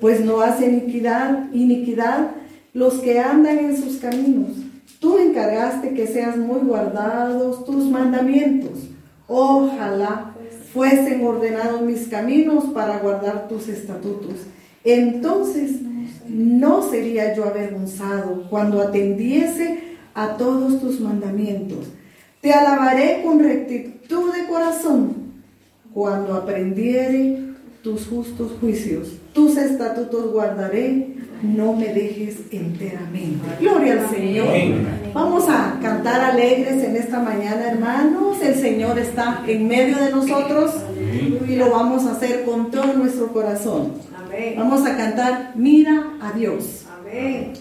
Pues no hacen iniquidad, iniquidad los que andan en sus caminos. Tú encargaste que seas muy guardados tus mandamientos. Ojalá fuesen ordenados mis caminos para guardar tus estatutos. Entonces no sería yo avergonzado cuando atendiese a todos tus mandamientos. Te alabaré con rectitud de corazón cuando aprendiere tus justos juicios. Tus estatutos guardaré, no me dejes enteramente. Gloria al Señor. Vamos a cantar alegres en esta mañana, hermanos. El Señor está en medio de nosotros y lo vamos a hacer con todo nuestro corazón. Vamos a cantar Mira a Dios. Amén.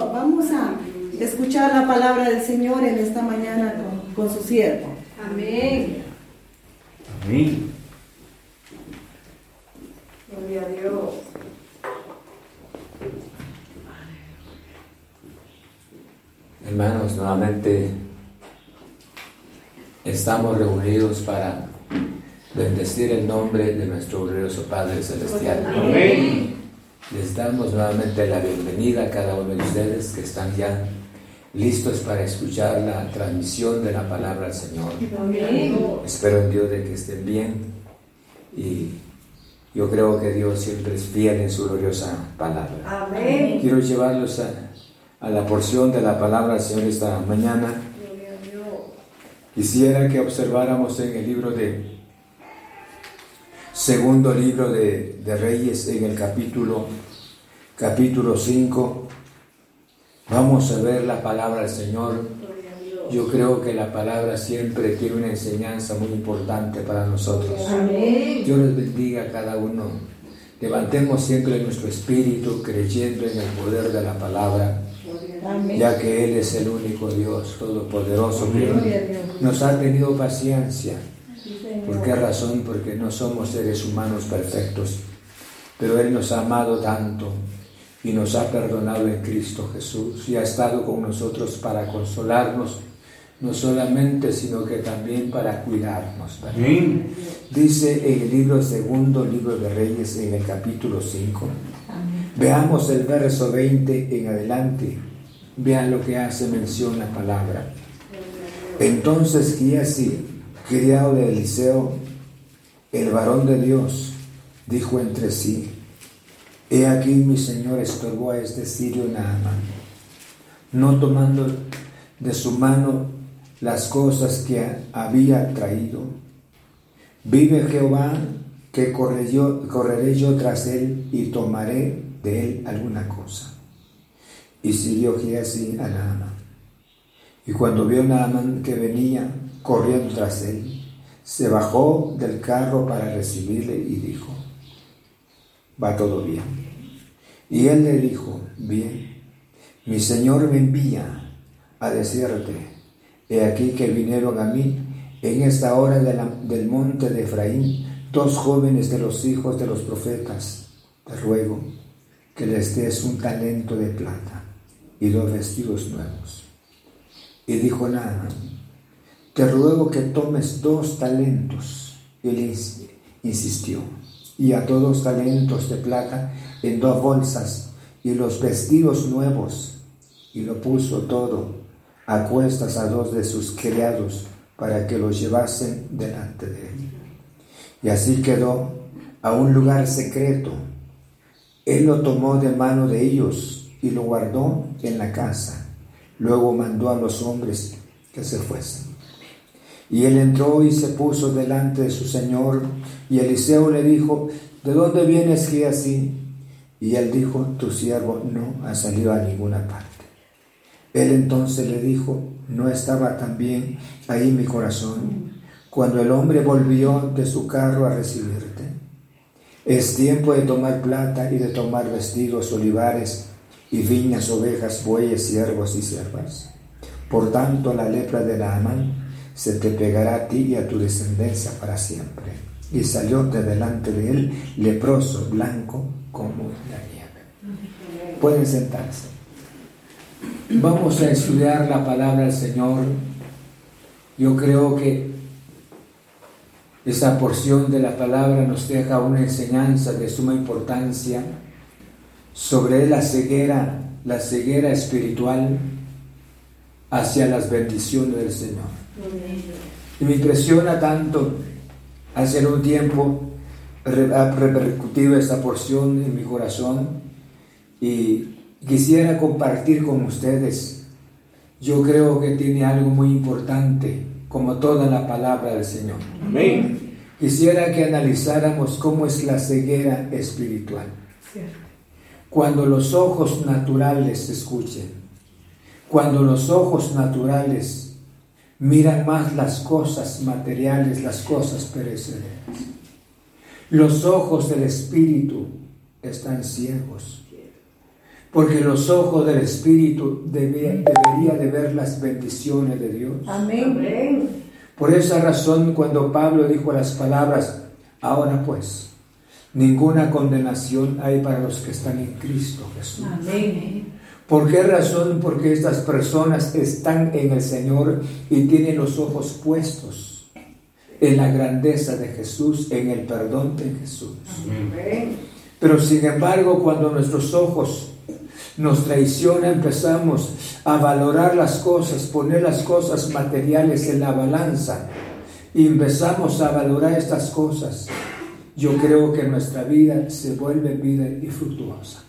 Señor. Vamos a escuchar la palabra del Señor en esta mañana con, con su siervo. Amén. Amén. Gloria a Dios. Hermanos, nuevamente estamos reunidos para bendecir el nombre de nuestro glorioso Padre Celestial. Amén. Les damos nuevamente la bienvenida a cada uno de ustedes que están ya listos para escuchar la transmisión de la palabra del Señor. Amén. Espero en Dios de que estén bien y yo creo que Dios siempre es fiel en su gloriosa palabra. Amén. Quiero llevarlos a, a la porción de la palabra del Señor esta mañana. Quisiera que observáramos en el libro de segundo libro de, Reyes en el capítulo, capítulo 5. Vamos a ver la palabra del Señor. Yo creo que la palabra siempre tiene una enseñanza muy importante para nosotros. Dios les bendiga a cada uno. Levantemos siempre nuestro espíritu creyendo en el poder de la palabra, ya que Él es el único Dios todopoderoso que nos ha tenido paciencia ¿Por qué razón? Porque no somos seres humanos perfectos, pero Él nos ha amado tanto y nos ha perdonado en Cristo Jesús y ha estado con nosotros para consolarnos, no solamente, sino que también para cuidarnos. Dice en el libro segundo, libro de Reyes, en el capítulo 5. Veamos el verso 20 en adelante. Vean lo que hace mención la palabra. Entonces así criado de Eliseo, el varón de Dios, dijo entre sí, He aquí mi Señor estorbó a este sirio Naaman, no tomando de su mano las cosas que había traído. Vive Jehová que correré yo tras él y tomaré de él alguna cosa. Y siguió así a Naaman. Y cuando vio Naaman que venía, corriendo tras él, se bajó del carro para recibirle y dijo, va todo bien. Y él le dijo, bien, mi Señor me envía a decirte, he aquí que vinieron a mí en esta hora del monte de Efraín dos jóvenes de los hijos de los profetas. Te ruego que les des un talento de plata y dos vestidos nuevos. Y dijo nada te ruego que tomes dos talentos. Él insistió, y a dos talentos de plata en dos bolsas y los vestidos nuevos, y lo puso todo a cuestas a dos de sus criados para que los llevasen delante de él. Y así quedó a un lugar secreto. Él lo tomó de mano de ellos y lo guardó en la casa. Luego mandó a los hombres que se fuesen. Y él entró y se puso delante de su señor. Y Eliseo le dijo, ¿de dónde vienes que así? Y él dijo, tu siervo no ha salido a ninguna parte. Él entonces le dijo, ¿no estaba también ahí mi corazón cuando el hombre volvió de su carro a recibirte? Es tiempo de tomar plata y de tomar vestidos, olivares y viñas, ovejas, bueyes, siervos y siervas. Por tanto, la lepra de Naaman se te pegará a ti y a tu descendencia para siempre. Y salió de delante de él leproso, blanco como la nieve. Pueden sentarse. Vamos a estudiar la palabra del Señor. Yo creo que esa porción de la palabra nos deja una enseñanza de suma importancia sobre la ceguera, la ceguera espiritual hacia las bendiciones del Señor. Y me impresiona tanto, hace un tiempo ha repercutido esta porción en mi corazón y quisiera compartir con ustedes. Yo creo que tiene algo muy importante, como toda la palabra del Señor. Amén. Quisiera que analizáramos cómo es la ceguera espiritual. Cuando los ojos naturales escuchen, cuando los ojos naturales miran más las cosas materiales, las cosas perecederas. Los ojos del Espíritu están ciegos. Porque los ojos del Espíritu deberían debería de ver las bendiciones de Dios. Amén. Por esa razón, cuando Pablo dijo las palabras, ahora pues, ninguna condenación hay para los que están en Cristo Jesús. Amén. ¿Por qué razón? Porque estas personas están en el Señor y tienen los ojos puestos en la grandeza de Jesús, en el perdón de Jesús. Pero sin embargo, cuando nuestros ojos nos traiciona, empezamos a valorar las cosas, poner las cosas materiales en la balanza y empezamos a valorar estas cosas, yo creo que nuestra vida se vuelve vida infructuosa.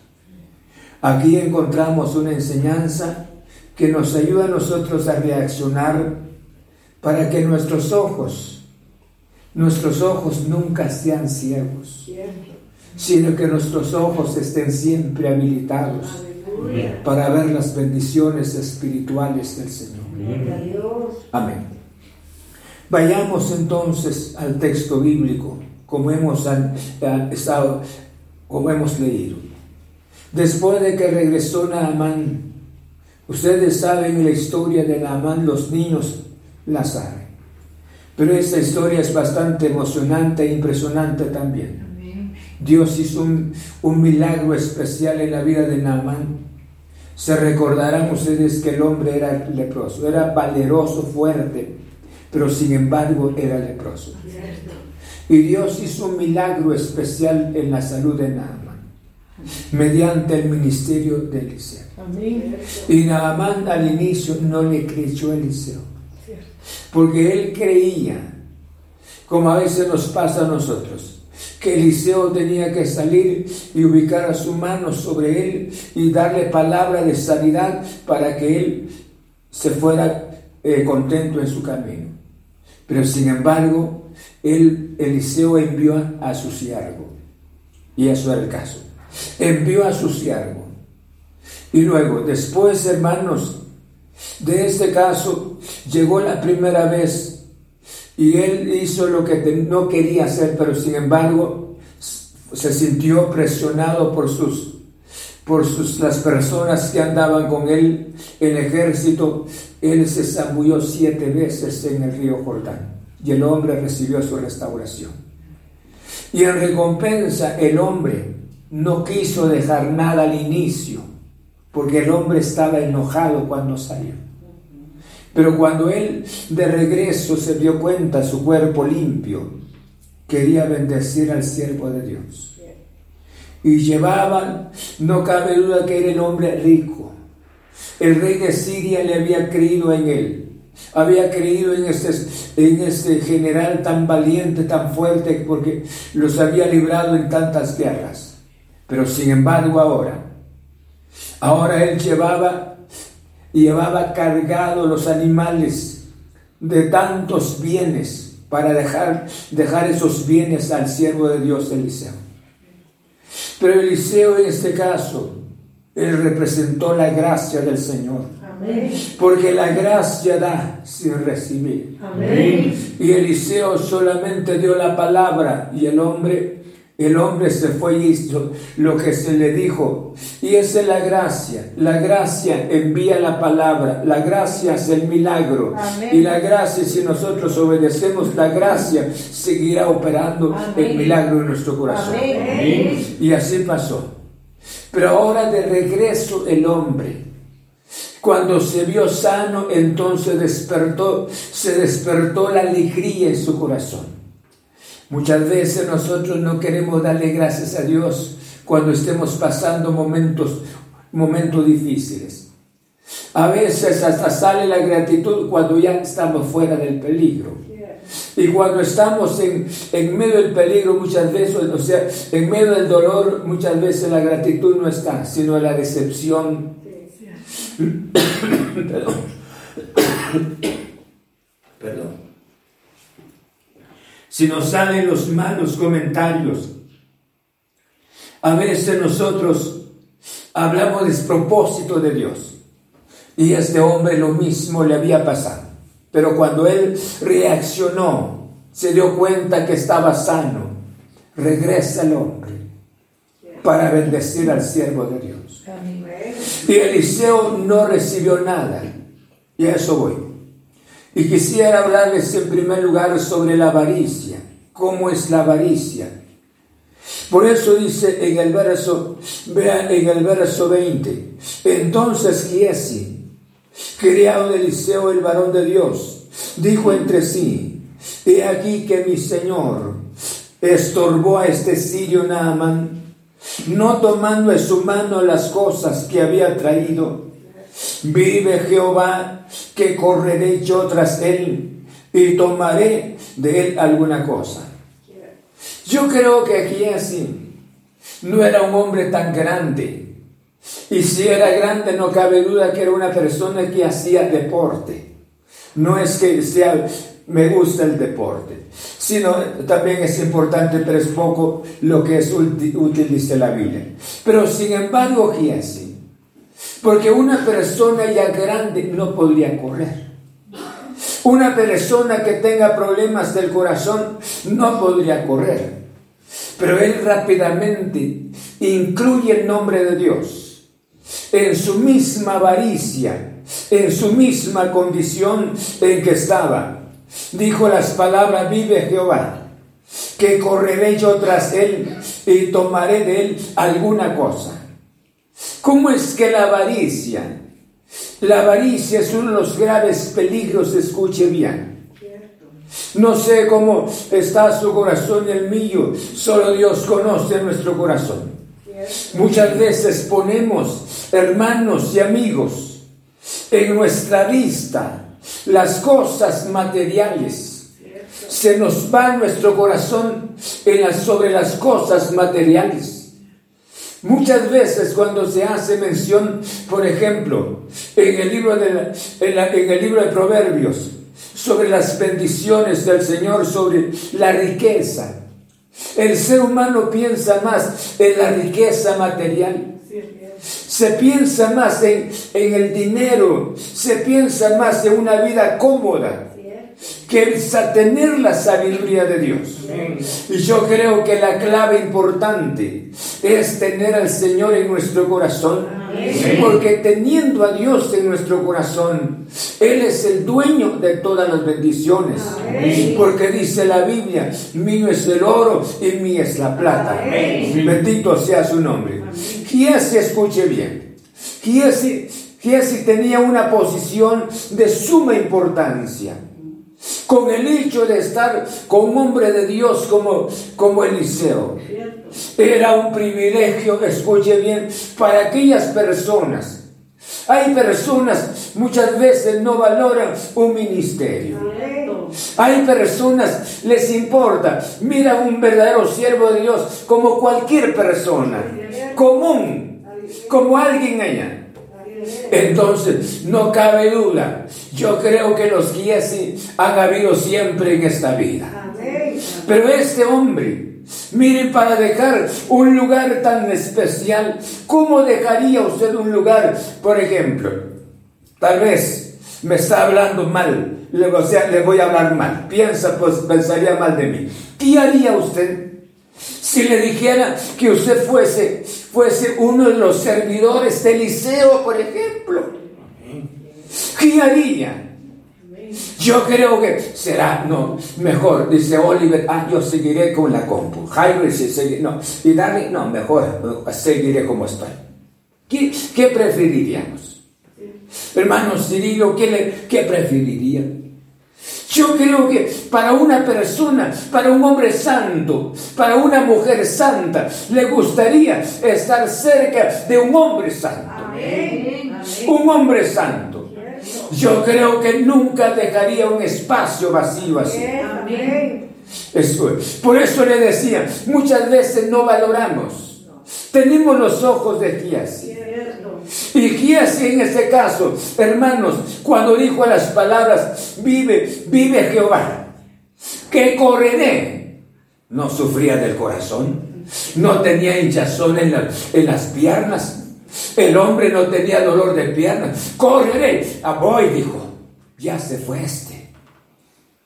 Aquí encontramos una enseñanza que nos ayuda a nosotros a reaccionar para que nuestros ojos, nuestros ojos nunca sean ciegos, sino que nuestros ojos estén siempre habilitados para ver las bendiciones espirituales del Señor. Amén. Vayamos entonces al texto bíblico, como hemos estado, como hemos leído. Después de que regresó Naamán, ustedes saben la historia de Naamán, los niños la saben. Pero esta historia es bastante emocionante e impresionante también. Dios hizo un, un milagro especial en la vida de Naamán se recordarán ustedes que el hombre era leproso, era valeroso, fuerte, pero sin embargo era leproso. Y Dios hizo un milagro especial en la salud de Naaman, mediante el ministerio de Eliseo. Y Naaman al inicio no le creyó a Eliseo, porque él creía, como a veces nos pasa a nosotros, que Eliseo tenía que salir y ubicar a su mano sobre él y darle palabra de sanidad para que él se fuera eh, contento en su camino. Pero sin embargo, él, Eliseo envió a su siervo, y eso era el caso. Envió a su siervo. Y luego, después, hermanos, de este caso, llegó la primera vez y él hizo lo que no quería hacer, pero sin embargo se sintió presionado por sus por sus, las personas que andaban con él en ejército, él se zambulló siete veces en el río Jordán y el hombre recibió su restauración. Y en recompensa el hombre no quiso dejar nada al inicio, porque el hombre estaba enojado cuando salió. Pero cuando él de regreso se dio cuenta su cuerpo limpio, quería bendecir al siervo de Dios. Y llevaban, no cabe duda que era el hombre rico. El rey de Siria le había creído en él. Había creído en este, en este general tan valiente, tan fuerte, porque los había librado en tantas guerras. Pero sin embargo ahora, ahora él llevaba llevaba cargado los animales de tantos bienes para dejar, dejar esos bienes al siervo de Dios Eliseo. Pero Eliseo en este caso, él representó la gracia del Señor. Porque la gracia da sin recibir. Y Eliseo solamente dio la palabra y el hombre el hombre se fue y hizo lo que se le dijo. Y esa es la gracia. La gracia envía la palabra. La gracia es el milagro. Y la gracia, si nosotros obedecemos, la gracia seguirá operando el milagro en nuestro corazón. Y así pasó. Pero ahora de regreso el hombre. Cuando se vio sano, entonces despertó, se despertó la alegría en su corazón. Muchas veces nosotros no queremos darle gracias a Dios cuando estemos pasando momentos, momentos difíciles. A veces hasta sale la gratitud cuando ya estamos fuera del peligro. Y cuando estamos en, en, medio del peligro muchas veces, o sea, en medio del dolor, muchas veces la gratitud no está, sino la decepción. Perdón. Perdón si nos salen los malos comentarios. A veces nosotros hablamos despropósito de Dios. Y a este hombre lo mismo le había pasado. Pero cuando él reaccionó, se dio cuenta que estaba sano, regresa el hombre. para bendecir al siervo de Dios. Y Eliseo no recibió nada. Y a eso voy. Y quisiera hablarles en primer lugar sobre la avaricia. ¿Cómo es la avaricia? Por eso dice en el verso, vean en el verso 20, entonces Giesi, criado de Eliseo el varón de Dios, dijo entre sí, he aquí que mi Señor estorbó a este sirio Naaman, no tomando en su mano las cosas que había traído. Vive Jehová que correré yo tras él y tomaré de él alguna cosa. Yo creo que aquí así no era un hombre tan grande. Y si era grande, no cabe duda que era una persona que hacía deporte. No es que sea, me gusta el deporte, sino también es importante, pero es poco lo que es útil, dice la Biblia. Pero sin embargo, aquí así. Porque una persona ya grande no podría correr. Una persona que tenga problemas del corazón no podría correr. Pero él rápidamente incluye el nombre de Dios en su misma avaricia, en su misma condición en que estaba. Dijo las palabras, vive Jehová, que correré yo tras él y tomaré de él alguna cosa. ¿Cómo es que la avaricia? La avaricia es uno de los graves peligros, escuche bien no sé cómo está su corazón y el mío, solo Dios conoce nuestro corazón. Muchas veces ponemos, hermanos y amigos, en nuestra vista las cosas materiales. Se nos va nuestro corazón en sobre las cosas materiales. Muchas veces cuando se hace mención, por ejemplo, en el libro de, en el libro de Proverbios, sobre las bendiciones del Señor, sobre la riqueza. El ser humano piensa más en la riqueza material. Se piensa más en, en el dinero, se piensa más en una vida cómoda que el tener la sabiduría de Dios. Y yo creo que la clave importante es tener al Señor en nuestro corazón. Porque teniendo a Dios en nuestro corazón, Él es el dueño de todas las bendiciones. Porque dice la Biblia, mío es el oro y mía es la plata. Bendito sea su nombre. se escuche bien. si tenía una posición de suma importancia con el hecho de estar con un hombre de Dios como, como Eliseo. Era un privilegio, escuche bien, para aquellas personas. Hay personas muchas veces no valoran un ministerio. Hay personas les importa, mira un verdadero siervo de Dios como cualquier persona, común, como alguien allá. Entonces, no cabe duda. Yo creo que los guías han habido siempre en esta vida. Pero este hombre, miren, para dejar un lugar tan especial, ¿cómo dejaría usted un lugar, por ejemplo? Tal vez me está hablando mal, o sea, le voy a hablar mal. Piensa, pues pensaría mal de mí. ¿Qué haría usted? Si le dijera que usted fuese, fuese uno de los servidores de Eliseo, por ejemplo, ¿qué haría? Yo creo que será, no, mejor, dice Oliver, ah, yo seguiré con la compu. Jaime dice, no, y Dani, no, mejor, seguiré como estoy. ¿Qué, preferiríamos? Hermanos, ¿qué, ¿qué preferirían? Yo creo que para una persona, para un hombre santo, para una mujer santa, le gustaría estar cerca de un hombre santo. Un hombre santo. Yo creo que nunca dejaría un espacio vacío así. Por eso le decía, muchas veces no valoramos. Tenemos los ojos de. Y Giesi en este caso, hermanos, cuando dijo las palabras, vive, vive Jehová, que correré, no sufría del corazón, no tenía hinchazón en, en las piernas, el hombre no tenía dolor de piernas, correré, a ah, voy, dijo, ya se fue este.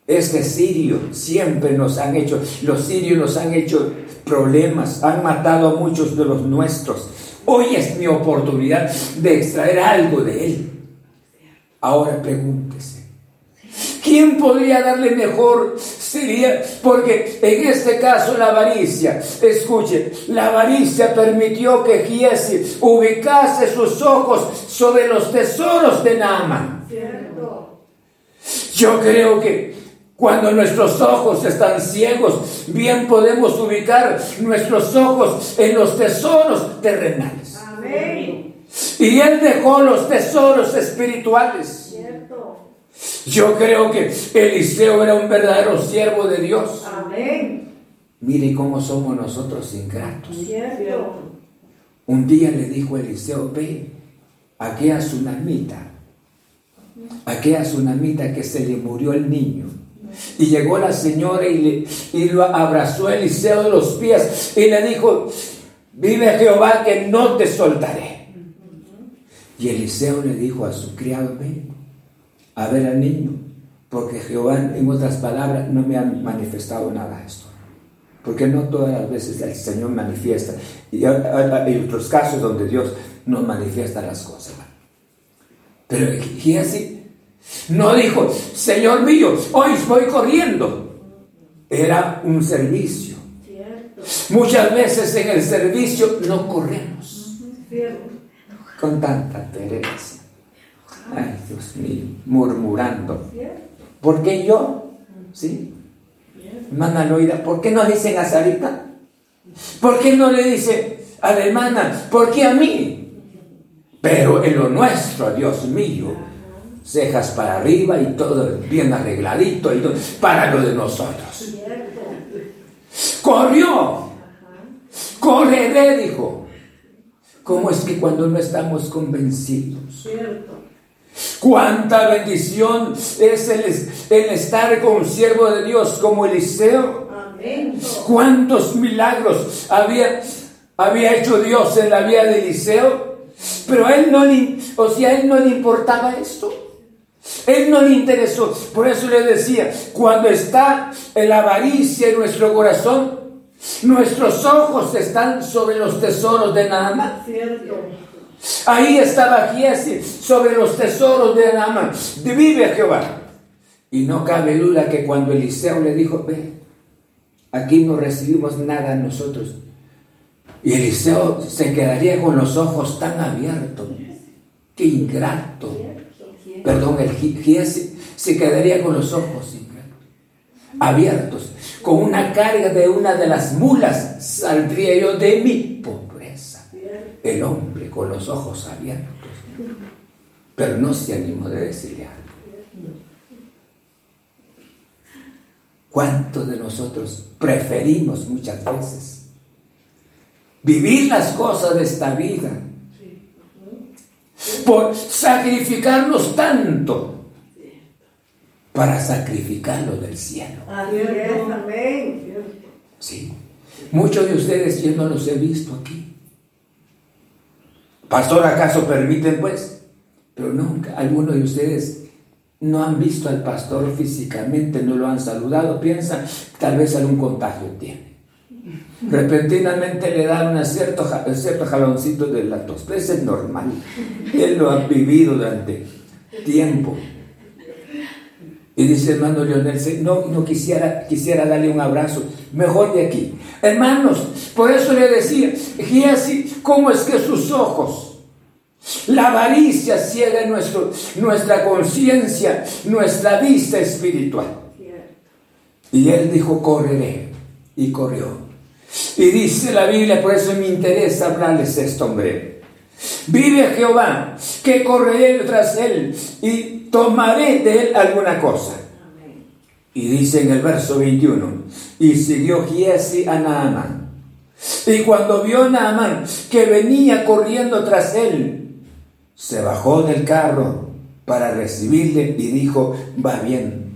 Este sirio siempre nos han hecho, los sirios nos han hecho problemas, han matado a muchos de los nuestros. Hoy es mi oportunidad de extraer algo de él. Ahora pregúntese, ¿quién podría darle mejor? Sería, porque en este caso la avaricia, escuche, la avaricia permitió que Giesi ubicase sus ojos sobre los tesoros de Naaman. Yo creo que cuando nuestros ojos están ciegos, bien podemos ubicar nuestros ojos en los tesoros terrenales. Amén. Y Él dejó los tesoros espirituales. Yo creo que Eliseo era un verdadero siervo de Dios. Amén. Mire cómo somos nosotros ingratos. Un día le dijo Eliseo, ve, aquella tsunamita, aquella tsunamita que se le murió el niño y llegó la señora y, lo abrazó Eliseo de los pies y le dijo, vive Jehová que no te soltaré. Y Eliseo le dijo a su criado, ven a ver al niño, porque Jehová, en otras palabras, no me ha manifestado nada esto. Porque no todas las veces el Señor manifiesta. Y hay otros casos donde Dios nos manifiesta las cosas. Pero y así no dijo, Señor mío, hoy voy corriendo. Era un servicio. Muchas veces en el servicio no corremos. Con tanta pereza. Ay, Dios mío, murmurando. ¿Por qué yo? ¿Sí? Hermana Loida, ¿por qué no dicen a Sarita? ¿Por qué no le dice a la hermana? ¿Por qué a mí? Pero en lo nuestro, Dios mío, cejas para arriba y todo bien arregladito y todo, para lo de nosotros. Corrió, correré, dijo. ¿Cómo es que cuando no estamos convencidos? Cuánta bendición es el, estar con un siervo de Dios como Eliseo. Cuántos milagros había, hecho Dios en la vida de Eliseo. Pero él no le, o sea, a él no le importaba esto. Él no le interesó. Por eso le decía, cuando está la avaricia en nuestro corazón, nuestros ojos están sobre los tesoros de Naaman. Ahí estaba Giesi sobre los tesoros de Naaman. Vive Jehová. Y no cabe duda que cuando Eliseo le dijo, ve, aquí no recibimos nada nosotros. Y Eliseo se quedaría con los ojos tan abiertos. Qué ingrato perdón, el Giesi se quedaría con los ojos abiertos. Con una carga de una de las mulas saldría yo de mi pobreza. El hombre con los ojos abiertos. Pero no se animó de decirle algo. ¿Cuántos de nosotros preferimos muchas veces vivir las cosas de esta vida por sacrificarnos tanto para sacrificarlo del cielo. Sí. Muchos de ustedes yo no los he visto aquí. Pastor, ¿acaso permiten pues? Pero nunca, algunos de ustedes no han visto al pastor físicamente, no lo han saludado, piensan, tal vez algún contagio tiene. Repentinamente le dan un cierto, cierto jaloncito de la tos. Eso es normal. Él lo ha vivido durante tiempo. Y dice hermano Leonel, no, no quisiera, quisiera darle un abrazo, mejor de aquí. Hermanos, por eso le decía, así, ¿cómo es que sus ojos, la avaricia ciega nuestro, nuestra conciencia, nuestra vista espiritual? Y él dijo, correré, y corrió. Y dice la Biblia, por eso me interesa hablarles esto, hombre. Vive Jehová, que correré tras él y tomaré de él alguna cosa. Y dice en el verso 21, y siguió Giesi a Naaman. Y cuando vio Naaman que venía corriendo tras él, se bajó del carro para recibirle y dijo, va bien.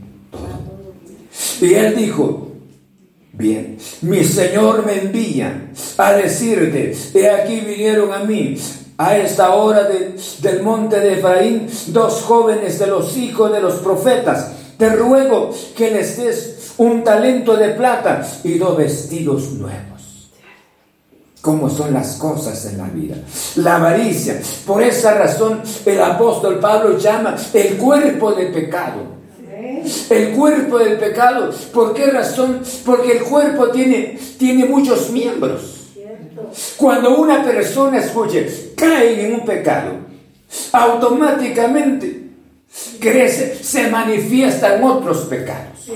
Y él dijo, Bien, mi Señor me envía a decirte, he aquí vinieron a mí a esta hora del monte de Efraín dos jóvenes de los hijos de los profetas te ruego que les des un talento de plata y dos vestidos nuevos. ¿Cómo son las cosas en la vida? La avaricia. Por esa razón el apóstol Pablo llama el cuerpo de pecado. El cuerpo del pecado. ¿Por qué razón? Porque el cuerpo tiene, tiene muchos miembros. Cuando una persona, escuche, cae en un pecado, automáticamente crece, se manifiestan otros pecados.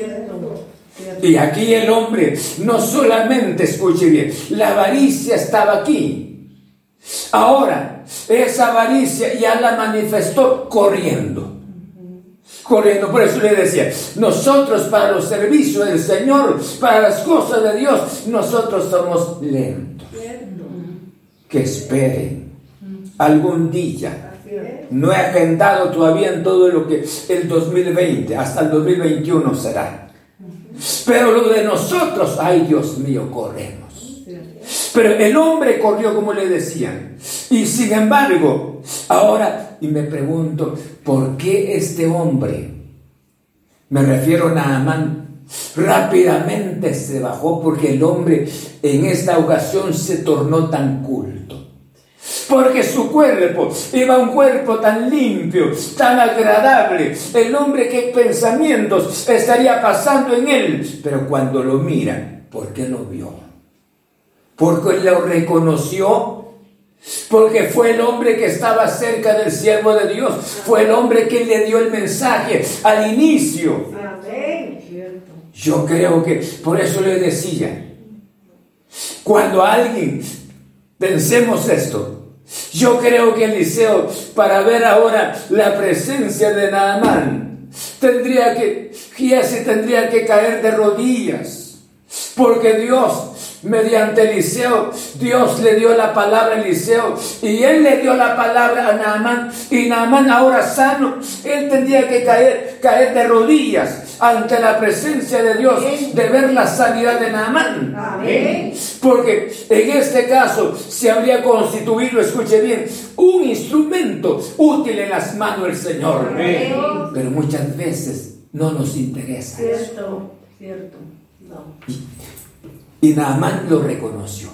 Y aquí el hombre no solamente, escuche bien, la avaricia estaba aquí. Ahora, esa avaricia ya la manifestó corriendo. Corriendo, por eso le decía, nosotros para los servicios del Señor, para las cosas de Dios, nosotros somos lentos. Que esperen algún día no he agendado todavía en todo lo que el 2020, hasta el 2021 será. Pero lo de nosotros, ay Dios mío, corremos. Pero el hombre corrió como le decían. Y sin embargo, ahora, y me pregunto, ¿por qué este hombre, me refiero a Naamán, rápidamente se bajó? Porque el hombre en esta ocasión se tornó tan culto porque su cuerpo iba un cuerpo tan limpio, tan agradable, el hombre que pensamientos estaría pasando en él, pero cuando lo mira, ¿por qué lo vio? Porque lo reconoció porque fue el hombre que estaba cerca del siervo de Dios, fue el hombre que le dio el mensaje al inicio. Yo creo que por eso le decía, cuando alguien pensemos esto, yo creo que Eliseo, para ver ahora la presencia de Naamán, tendría que, se tendría que caer de rodillas, porque Dios, mediante Eliseo, Dios le dio la palabra a Eliseo y él le dio la palabra a Naamán y Naamán ahora sano, él tendría que caer, caer de rodillas ante la presencia de Dios de ver la sanidad de Naamán. Porque en este caso se habría constituido, escuche bien, un instrumento útil en las manos del Señor. Pero muchas veces no nos interesa. Cierto, cierto. Y, y Naamán lo reconoció.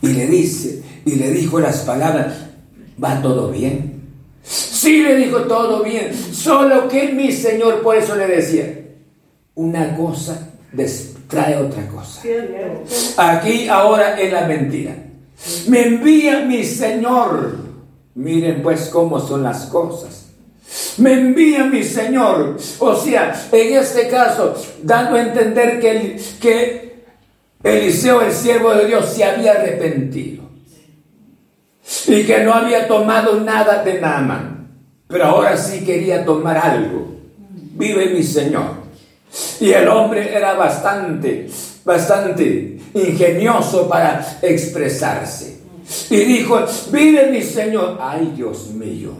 Y le dice, y le dijo las palabras, va todo bien. Sí le dijo todo bien, solo que mi Señor, por eso le decía, una cosa trae otra cosa. Aquí ahora es la mentira. Me envía mi Señor. Miren pues cómo son las cosas. Me envía mi Señor. O sea, en este caso, dando a entender que, que Eliseo, el siervo de Dios, se había arrepentido. Y que no había tomado nada de Naaman. Pero ahora sí quería tomar algo. Vive mi Señor. Y el hombre era bastante, bastante ingenioso para expresarse. Y dijo, vive mi Señor. Ay, Dios mío.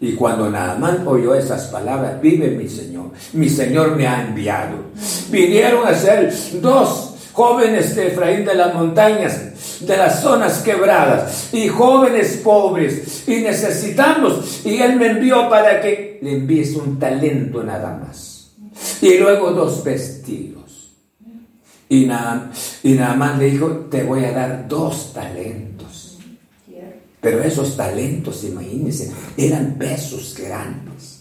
Y cuando Naamán oyó esas palabras, vive mi Señor, mi Señor me ha enviado. Vinieron a ser dos jóvenes de Efraín de las montañas, de las zonas quebradas, y jóvenes pobres, y necesitamos, y Él me envió para que le envíes un talento nada más. Y luego dos vestidos. Y, Naamán, y le dijo, te voy a dar dos talentos. Pero esos talentos, imagínense, eran pesos grandes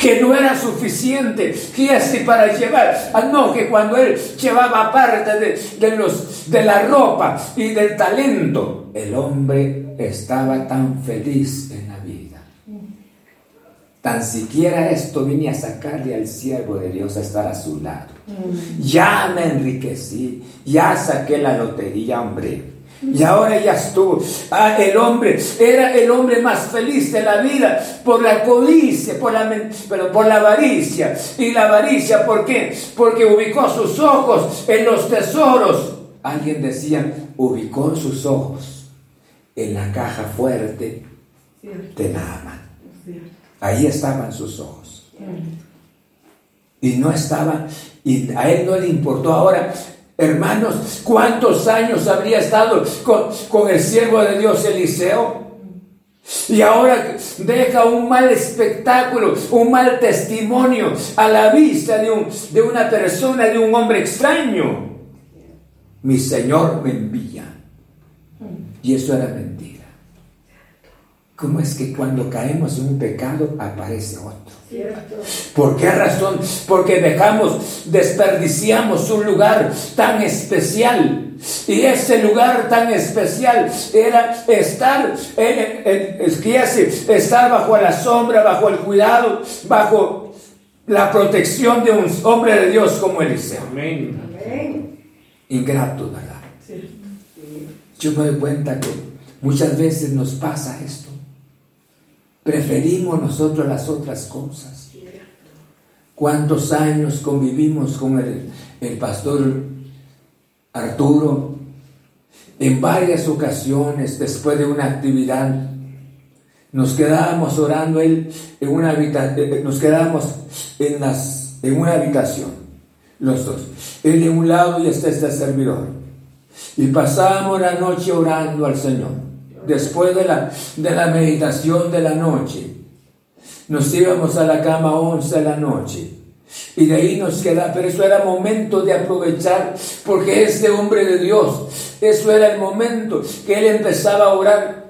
que no era suficiente, que así para llevar, ah, no, que cuando él llevaba parte de, los, de la ropa y del talento, el hombre estaba tan feliz en la vida. Tan siquiera esto vine a sacarle al siervo de Dios a estar a su lado. Mm. Ya me enriquecí, ya saqué la lotería, hombre. Y ahora ya estuvo. Ah, el hombre era el hombre más feliz de la vida por la codicia, por la, pero por la avaricia. Y la avaricia, ¿por qué? Porque ubicó sus ojos en los tesoros. Alguien decía, ubicó sus ojos en la caja fuerte de Naaman. Ahí estaban sus ojos. Y no estaba, y a él no le importó ahora Hermanos, ¿cuántos años habría estado con, el siervo de Dios Eliseo? Y ahora deja un mal espectáculo, un mal testimonio a la vista de, de una persona, de un hombre extraño. Mi Señor me envía. Y eso era mentira. ¿Cómo es que cuando caemos en un pecado aparece otro? ¿Por qué razón? Porque dejamos, desperdiciamos un lugar tan especial. Y ese lugar tan especial era estar, en, estar bajo la sombra, bajo el cuidado, bajo la protección de un hombre de Dios como Eliseo. Amén. Ingrato, ¿verdad? Yo me doy cuenta que muchas veces nos pasa esto Preferimos nosotros las otras cosas. ¿Cuántos años convivimos con el, pastor Arturo? En varias ocasiones, después de una actividad, nos quedábamos orando él en una habitación, eh, eh, nos quedábamos en, las, en una habitación, los dos. Él de un lado y este, este servidor. Y pasábamos la noche orando al Señor después de la, de la meditación de la noche. Nos íbamos a la cama 11 de la noche. Y de ahí nos queda, pero eso era momento de aprovechar, porque este hombre de Dios, eso era el momento que él empezaba a orar.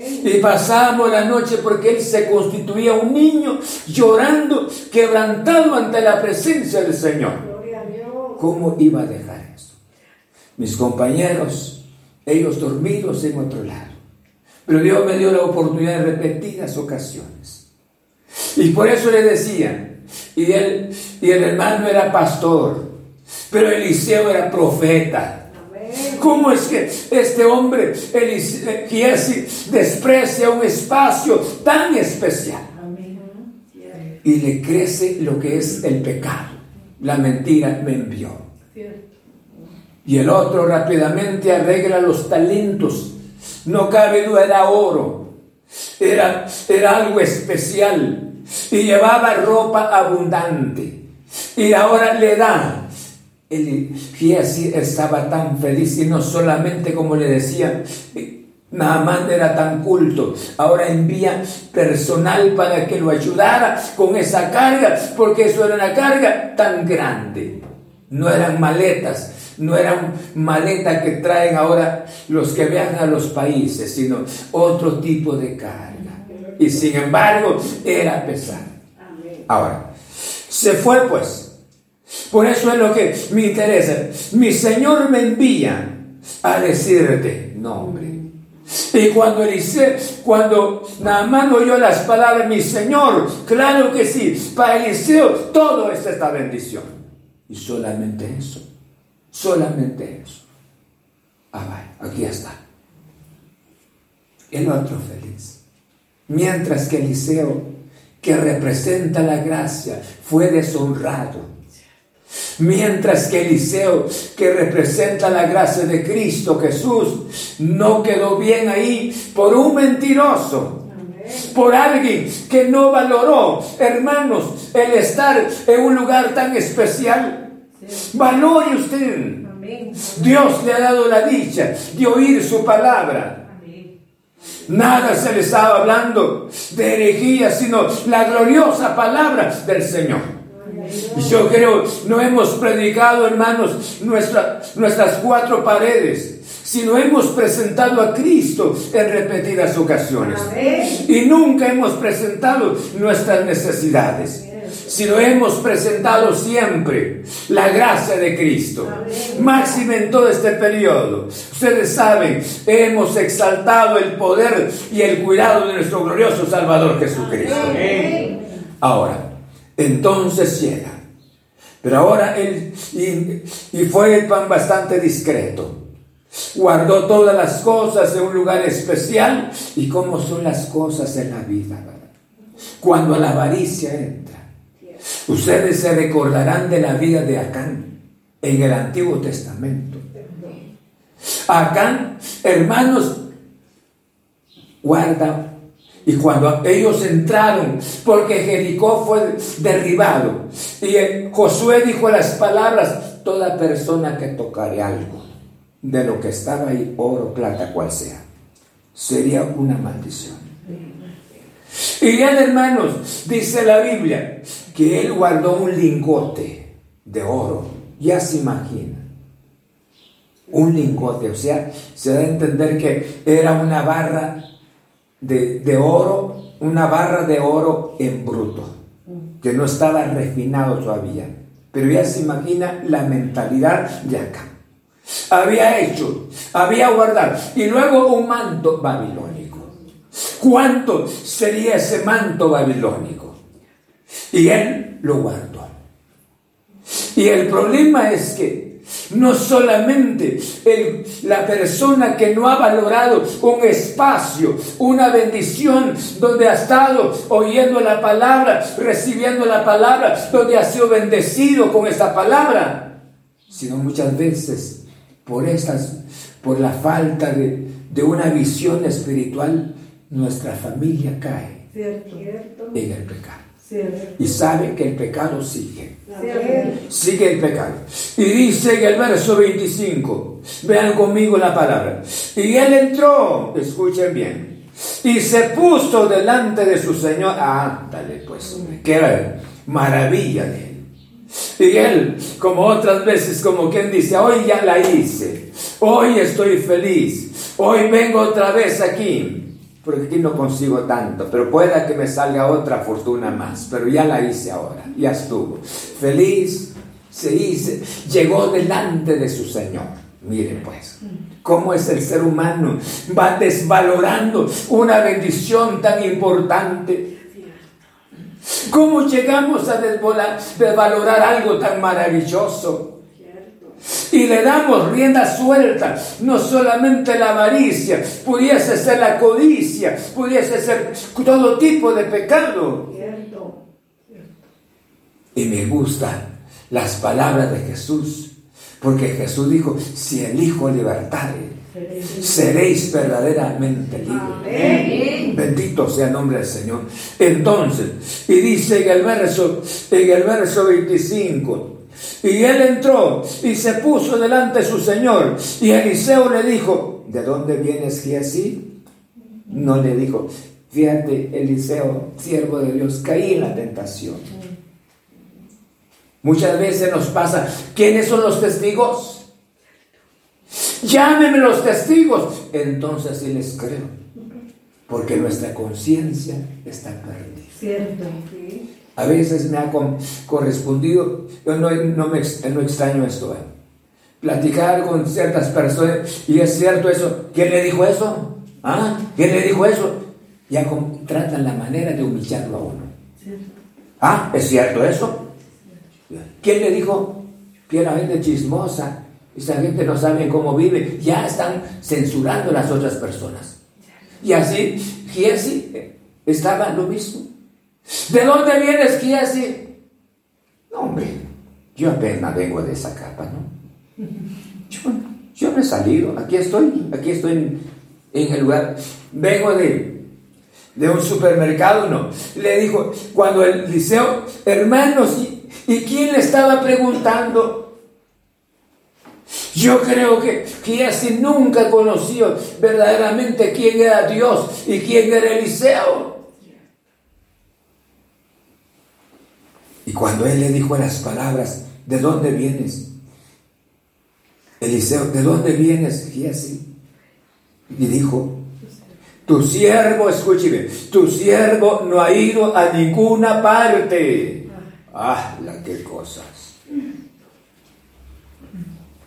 Y pasábamos la noche porque él se constituía un niño llorando, quebrantado ante la presencia del Señor. ¿Cómo iba a dejar eso? Mis compañeros, ellos dormidos en otro lado. Pero Dios me dio la oportunidad en repetidas ocasiones. Y por eso le decía, y, él, y el hermano era pastor, pero Eliseo era profeta. ¿Cómo es que este hombre, Giesi, desprecia un espacio tan especial? Y le crece lo que es el pecado. La mentira me envió. Y el otro rápidamente arregla los talentos no cabe duda, era oro. Era, era algo especial. Y llevaba ropa abundante. Y ahora le da. El así estaba tan feliz y no solamente como le decía, más era tan culto. Ahora envía personal para que lo ayudara con esa carga, porque eso era una carga tan grande. No eran maletas, no era maleta que traen ahora los que viajan a los países, sino otro tipo de carga. Y sin embargo, era pesado. Ahora, se fue pues. Por eso es lo que me interesa. Mi Señor me envía a decirte, nombre. Y cuando Eliseo, cuando Naamán oyó las palabras, mi Señor, claro que sí, para Eliseo todo es esta bendición. Y solamente eso. Solamente eso. Ah, aquí está. El otro feliz. Mientras que Eliseo, que representa la gracia, fue deshonrado. Mientras que Eliseo, que representa la gracia de Cristo Jesús, no quedó bien ahí por un mentiroso, por alguien que no valoró, hermanos, el estar en un lugar tan especial. Valore usted. Dios le ha dado la dicha de oír su palabra. Nada se le estaba hablando de herejía, sino la gloriosa palabra del Señor. Yo creo, no hemos predicado, hermanos, nuestras cuatro paredes, sino hemos presentado a Cristo en repetidas ocasiones. Y nunca hemos presentado nuestras necesidades sino hemos presentado siempre la gracia de Cristo. Máxima en todo este periodo. Ustedes saben, hemos exaltado el poder y el cuidado de nuestro glorioso Salvador Jesucristo. Ahora, entonces llega. Pero ahora él, y, fue bastante discreto. Guardó todas las cosas en un lugar especial. ¿Y cómo son las cosas en la vida? Cuando la avaricia entra Ustedes se recordarán de la vida de Acán en el Antiguo Testamento. Acán, hermanos, guarda. Y cuando ellos entraron, porque Jericó fue derribado, y Josué dijo las palabras, toda persona que tocare algo de lo que estaba ahí, oro, plata, cual sea, sería una maldición. Y bien, hermanos, dice la Biblia que él guardó un lingote de oro. Ya se imagina. Un lingote, o sea, se da a entender que era una barra de, de oro, una barra de oro en bruto, que no estaba refinado todavía. Pero ya se imagina la mentalidad de acá. Había hecho, había guardado, y luego un manto babilónico. ¿Cuánto sería ese manto babilónico? Y él lo guardó. Y el problema es que no solamente la persona que no ha valorado un espacio, una bendición, donde ha estado oyendo la palabra, recibiendo la palabra, donde ha sido bendecido con esta palabra, sino muchas veces por estas, por la falta de, una visión espiritual, nuestra familia cae en el pecado. Y sabe que el pecado sigue. Sigue el pecado. Y dice en el verso 25, vean conmigo la palabra. Y él entró, escuchen bien, y se puso delante de su Señor. Ándale, pues, que era maravilla de él. Y él, como otras veces, como quien dice, hoy ya la hice, hoy estoy feliz, hoy vengo otra vez aquí porque aquí no consigo tanto, pero pueda que me salga otra fortuna más, pero ya la hice ahora, ya estuvo. Feliz se hizo, llegó delante de su Señor. Miren pues, cómo es el ser humano, va desvalorando una bendición tan importante. ¿Cómo llegamos a desvalorar algo tan maravilloso? Y le damos rienda suelta, no solamente la avaricia, pudiese ser la codicia, pudiese ser todo tipo de pecado. Y me gustan las palabras de Jesús, porque Jesús dijo, si el Hijo libertare, seréis verdaderamente libres. Bendito sea el nombre del Señor. Entonces, y dice en el verso, en el verso 25, y él entró y se puso delante de su señor. Y Eliseo le dijo, ¿de dónde vienes así? No le dijo, fíjate, Eliseo, siervo de Dios, caí en la tentación. Muchas veces nos pasa, ¿quiénes son los testigos? Llámenme los testigos. Entonces sí les creo, porque nuestra conciencia está perdida. Cierto. A veces me ha correspondido, yo no, no, me, no extraño esto, ¿eh? platicar con ciertas personas y es cierto eso. ¿Quién le dijo eso? ¿Ah? ¿Quién le dijo eso? Ya tratan la manera de humillarlo a uno. ¿Ah? ¿Es cierto eso? ¿Quién le dijo? Que la gente chismosa, esa gente no sabe cómo vive, ya están censurando a las otras personas. Y así, Giesi estaba lo mismo. ¿De dónde vienes, Kiesi? No, hombre, yo apenas vengo de esa capa, ¿no? Yo, me he salido, aquí estoy, aquí estoy en, el lugar. Vengo de, de un supermercado, no. Le dijo, cuando el liceo, hermanos, ¿y, quién le estaba preguntando? Yo creo que Kiesi nunca conoció verdaderamente quién era Dios y quién era Eliseo. Y cuando él le dijo las palabras, ¿de dónde vienes? Eliseo, ¿de dónde vienes? Y así. Y dijo, tu siervo, escúcheme, tu siervo no ha ido a ninguna parte. Ah, la qué cosas.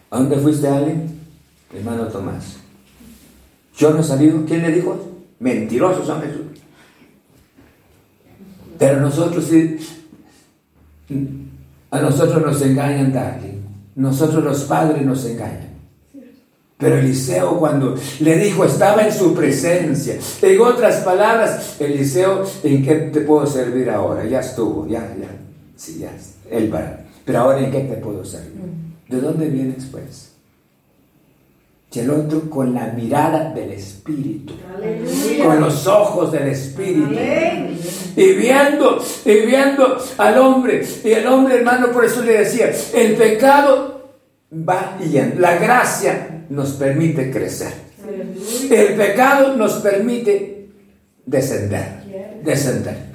¿A dónde fuiste, Ale? Hermano Tomás. Yo no he salido. ¿Quién le dijo? Mentirosos San Jesús. Pero nosotros sí a nosotros nos engañan, Darling. Nosotros los padres nos engañan. Pero Eliseo cuando le dijo, estaba en su presencia. En otras palabras, Eliseo, ¿en qué te puedo servir ahora? Ya estuvo, ya, ya. Sí, ya. Él va. Pero ahora, ¿en qué te puedo servir? ¿De dónde vienes, pues? Y el otro con la mirada del Espíritu, con los ojos del Espíritu, y viendo, y viendo al hombre, y el hombre hermano, por eso le decía, el pecado va y la gracia nos permite crecer, el pecado nos permite descender, descender.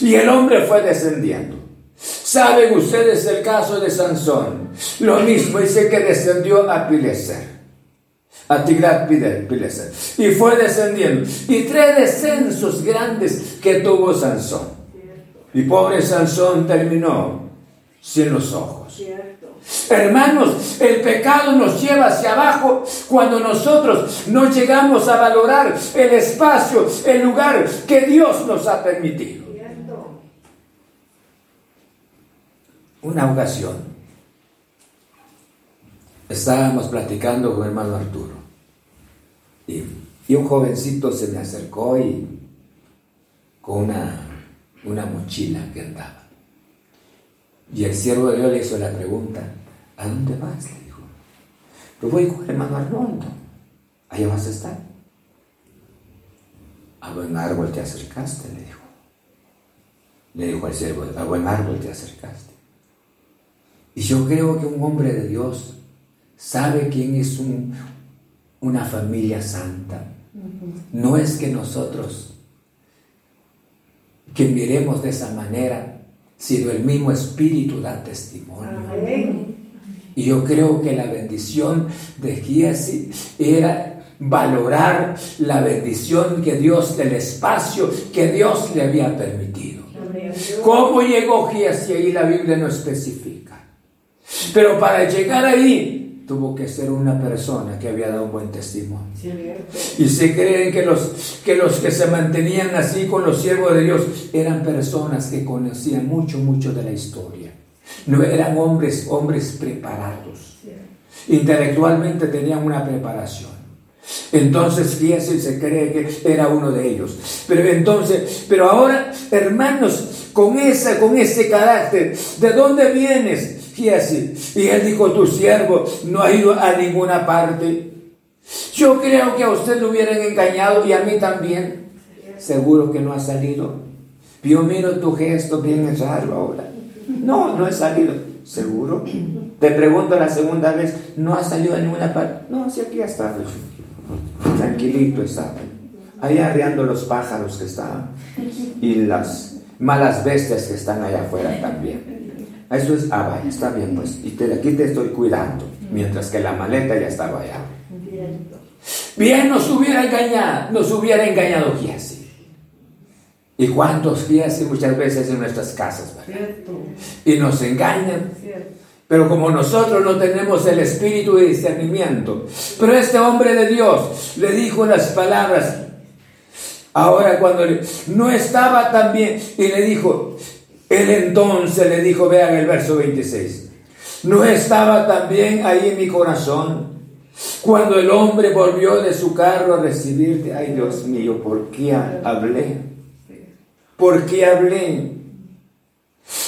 Y el hombre fue descendiendo. Saben ustedes el caso de Sansón. Lo mismo dice que descendió a Pileser. A Tigrat Pileser. Y fue descendiendo. Y tres descensos grandes que tuvo Sansón. Y pobre Sansón terminó sin los ojos. Hermanos, el pecado nos lleva hacia abajo cuando nosotros no llegamos a valorar el espacio, el lugar que Dios nos ha permitido. Una ocasión estábamos platicando con hermano Arturo y, un jovencito se me acercó y con una, una mochila que andaba. Y el siervo de Dios le hizo la pregunta, ¿a dónde vas? Le dijo. Yo voy con el hermano Arnoldo. Allá vas a estar. A buen árbol te acercaste, le dijo. Le dijo al siervo, a buen árbol te acercaste. Y yo creo que un hombre de Dios sabe quién es una familia santa. No es que nosotros que miremos de esa manera sino el mismo Espíritu da testimonio. Y yo creo que la bendición de Giesi era valorar la bendición que Dios, del espacio que Dios le había permitido. ¿Cómo llegó Giesi? Ahí la Biblia no especifica. Pero para llegar ahí, tuvo que ser una persona que había dado un buen testimonio. y se creen que los, que los que se mantenían así con los siervos de Dios eran personas que conocían mucho, mucho de la historia. No eran hombres, hombres preparados. Intelectualmente tenían una preparación. Entonces, fíjense, se cree que era uno de ellos. Pero entonces, pero ahora, hermanos, con esa, con ese carácter, ¿de dónde vienes? Y Y él dijo, tu siervo no ha ido a ninguna parte. Yo creo que a usted lo hubieran engañado y a mí también. Seguro que no ha salido. Yo miro tu gesto bien raro ahora. No, no he salido. ¿Seguro? Te pregunto la segunda vez, ¿no ha salido a ninguna parte? No, sí, aquí estado. Tranquilito estaba. Ahí arreando los pájaros que estaban. Y las malas bestias que están allá afuera también. Eso es, ah, vaya, está bien, pues, y te, aquí te estoy cuidando, mientras que la maleta ya estaba allá. Bien nos hubiera engañado, nos hubiera engañado Giasi. ¿Y cuántos Giasi muchas veces en nuestras casas, ¿verdad? Y nos engañan. Pero como nosotros no tenemos el espíritu de discernimiento, pero este hombre de Dios le dijo las palabras, ahora cuando no estaba tan bien, y le dijo, él entonces le dijo, vean el verso 26, ¿no estaba también ahí en mi corazón cuando el hombre volvió de su carro a recibirte? Ay Dios mío, ¿por qué hablé? ¿Por qué hablé?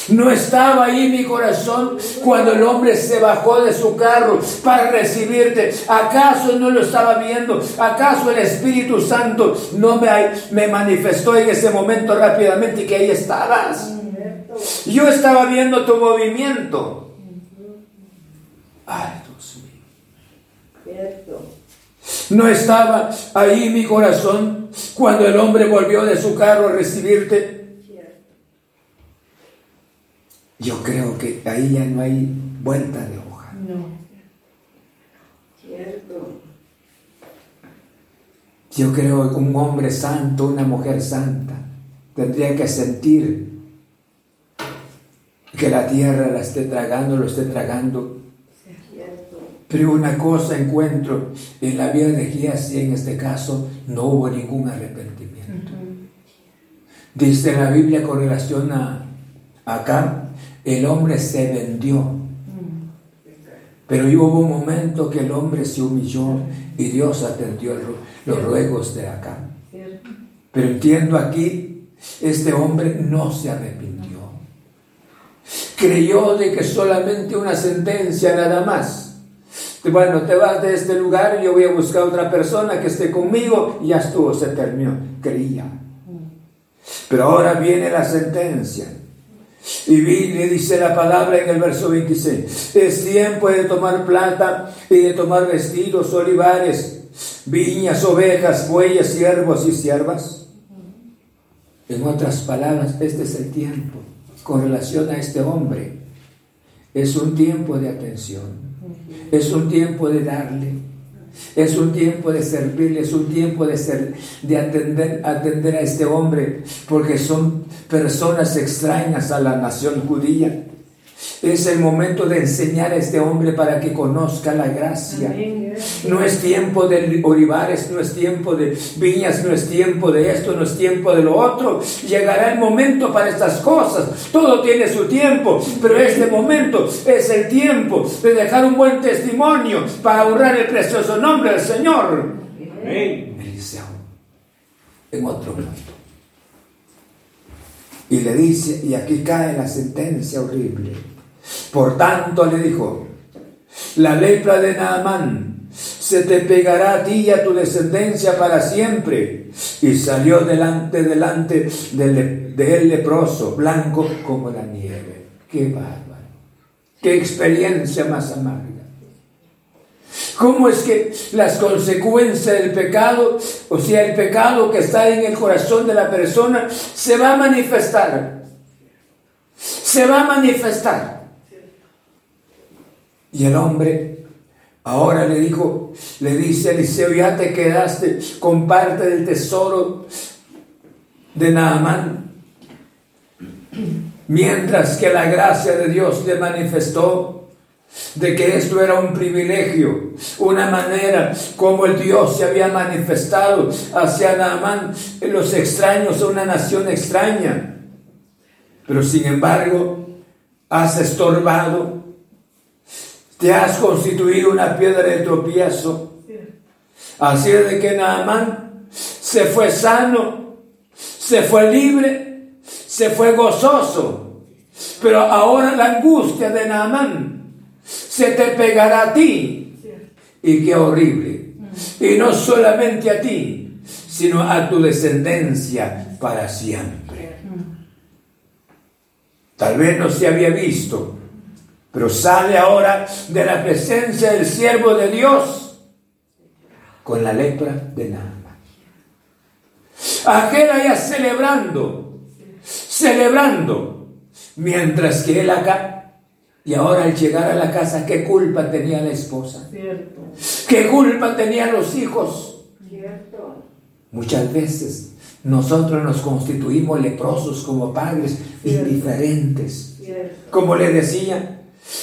No estaba ahí mi corazón cuando el hombre se bajó de su carro para recibirte. ¿Acaso no lo estaba viendo? ¿Acaso el Espíritu Santo no me, me manifestó en ese momento rápidamente que ahí estabas? Yo estaba viendo tu movimiento. Ay, Dios mío. No estaba ahí mi corazón cuando el hombre volvió de su carro a recibirte. Yo creo que ahí ya no hay vuelta de hoja. No. Cierto. Yo creo que un hombre santo, una mujer santa, tendría que sentir que la tierra la esté tragando, lo esté tragando. Pero una cosa encuentro, en la vida de Giesi en este caso no hubo ningún arrepentimiento. Dice la Biblia con relación a acá, el hombre se vendió. Pero hubo un momento que el hombre se humilló y Dios atendió los ruegos de acá. Pero entiendo aquí, este hombre no se arrepintió creyó de que solamente una sentencia nada más. Bueno, te vas de este lugar, yo voy a buscar otra persona que esté conmigo y ya estuvo, se terminó. Creía. Pero ahora viene la sentencia. Y le dice la palabra en el verso 26. Es tiempo de tomar plata y de tomar vestidos, olivares, viñas, ovejas, bueyes, siervos y siervas. En otras palabras, este es el tiempo con relación a este hombre. Es un tiempo de atención. Es un tiempo de darle. Es un tiempo de servirle, es un tiempo de, ser, de atender, atender a este hombre, porque son personas extrañas a la nación judía. Es el momento de enseñar a este hombre para que conozca la gracia. No es tiempo de olivares, no es tiempo de viñas, no es tiempo de esto, no es tiempo de lo otro. Llegará el momento para estas cosas. Todo tiene su tiempo, pero este momento es el tiempo de dejar un buen testimonio para honrar el precioso nombre del Señor. Amén. Eliseo, en otro momento. Y le dice, y aquí cae la sentencia horrible. Por tanto le dijo, la lepra de Naamán se te pegará a ti y a tu descendencia para siempre. Y salió delante, delante de él leproso, blanco como la nieve. Qué bárbaro. Qué experiencia más amarga. ¿Cómo es que las consecuencias del pecado, o sea, el pecado que está en el corazón de la persona, se va a manifestar? Se va a manifestar. Y el hombre ahora le dijo, le dice Eliseo, ya te quedaste con parte del tesoro de Naamán. Mientras que la gracia de Dios le manifestó de que esto era un privilegio, una manera como el Dios se había manifestado hacia Naamán los extraños, una nación extraña. Pero sin embargo, has estorbado te has constituido una piedra de tropiezo. Así es de que Naamán se fue sano, se fue libre, se fue gozoso. Pero ahora la angustia de Naamán se te pegará a ti. Y qué horrible. Y no solamente a ti, sino a tu descendencia para siempre. Tal vez no se había visto pero sale ahora de la presencia del siervo de Dios con la lepra de Naaman. Aquel allá celebrando, celebrando, mientras que él acá, y ahora al llegar a la casa, ¿qué culpa tenía la esposa? ¿Qué culpa tenían los hijos? Muchas veces nosotros nos constituimos leprosos como padres indiferentes. Como le decía,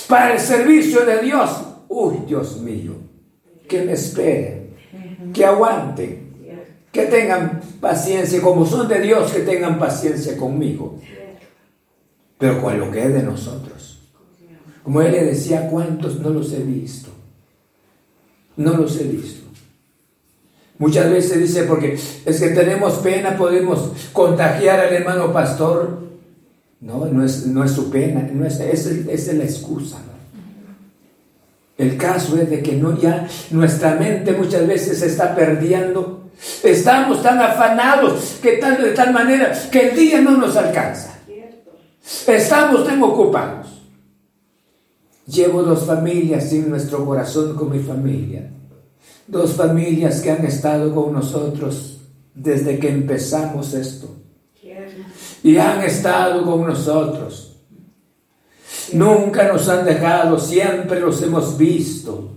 para el servicio de Dios. Uy, Dios mío, que me esperen, que aguanten, que tengan paciencia, como son de Dios, que tengan paciencia conmigo. Pero con lo que es de nosotros. Como él le decía, ¿cuántos no los he visto? No los he visto. Muchas veces dice, porque es que tenemos pena, podemos contagiar al hermano pastor. No, no es, no es su pena, no es, es, la excusa. El caso es de que no, ya nuestra mente muchas veces se está perdiendo. Estamos tan afanados que tal, de tal manera que el día no nos alcanza. Estamos tan ocupados. Llevo dos familias en nuestro corazón con mi familia. Dos familias que han estado con nosotros desde que empezamos esto y han estado con nosotros. Nunca nos han dejado, siempre los hemos visto.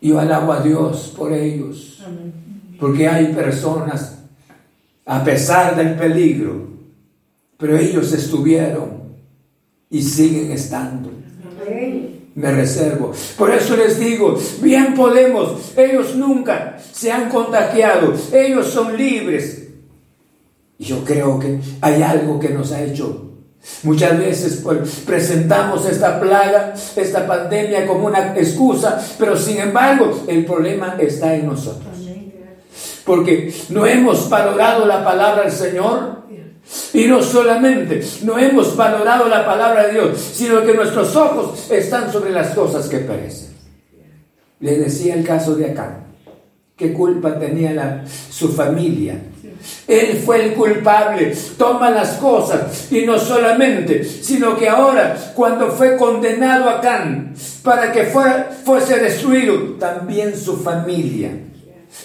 Yo alabo a Dios por ellos, porque hay personas, a pesar del peligro, pero ellos estuvieron y siguen estando. Me reservo. Por eso les digo, bien podemos, ellos nunca se han contagiado, ellos son libres, y yo creo que hay algo que nos ha hecho. Muchas veces pues, presentamos esta plaga, esta pandemia como una excusa, pero sin embargo el problema está en nosotros. Porque no hemos valorado la palabra del Señor, y no solamente no hemos valorado la palabra de Dios, sino que nuestros ojos están sobre las cosas que perecen. Le decía el caso de acá. ¿Qué culpa tenía su familia? Él fue el culpable. Toma las cosas. Y no solamente, sino que ahora, cuando fue condenado a Can para que fuera, fuese destruido, también su familia,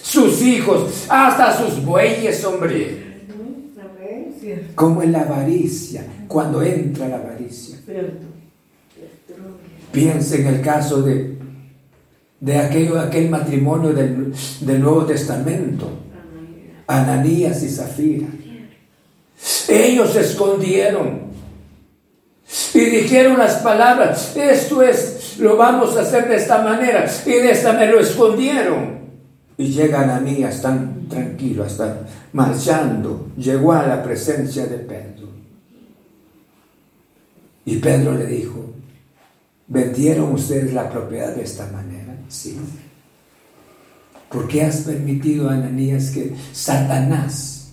sus hijos, hasta sus bueyes, hombre. Como en la avaricia, cuando entra la avaricia. Piensa en el caso de, de aquello, aquel matrimonio del, del Nuevo Testamento, Ananías y Zafira. Ellos se escondieron y dijeron las palabras, esto es, lo vamos a hacer de esta manera, y de esta me lo escondieron. Y llega Ananías tan tranquilo, hasta marchando, llegó a la presencia de Pedro. Y Pedro le dijo, ¿vendieron ustedes la propiedad de esta manera? Sí. ¿Por qué has permitido, Ananías, que Satanás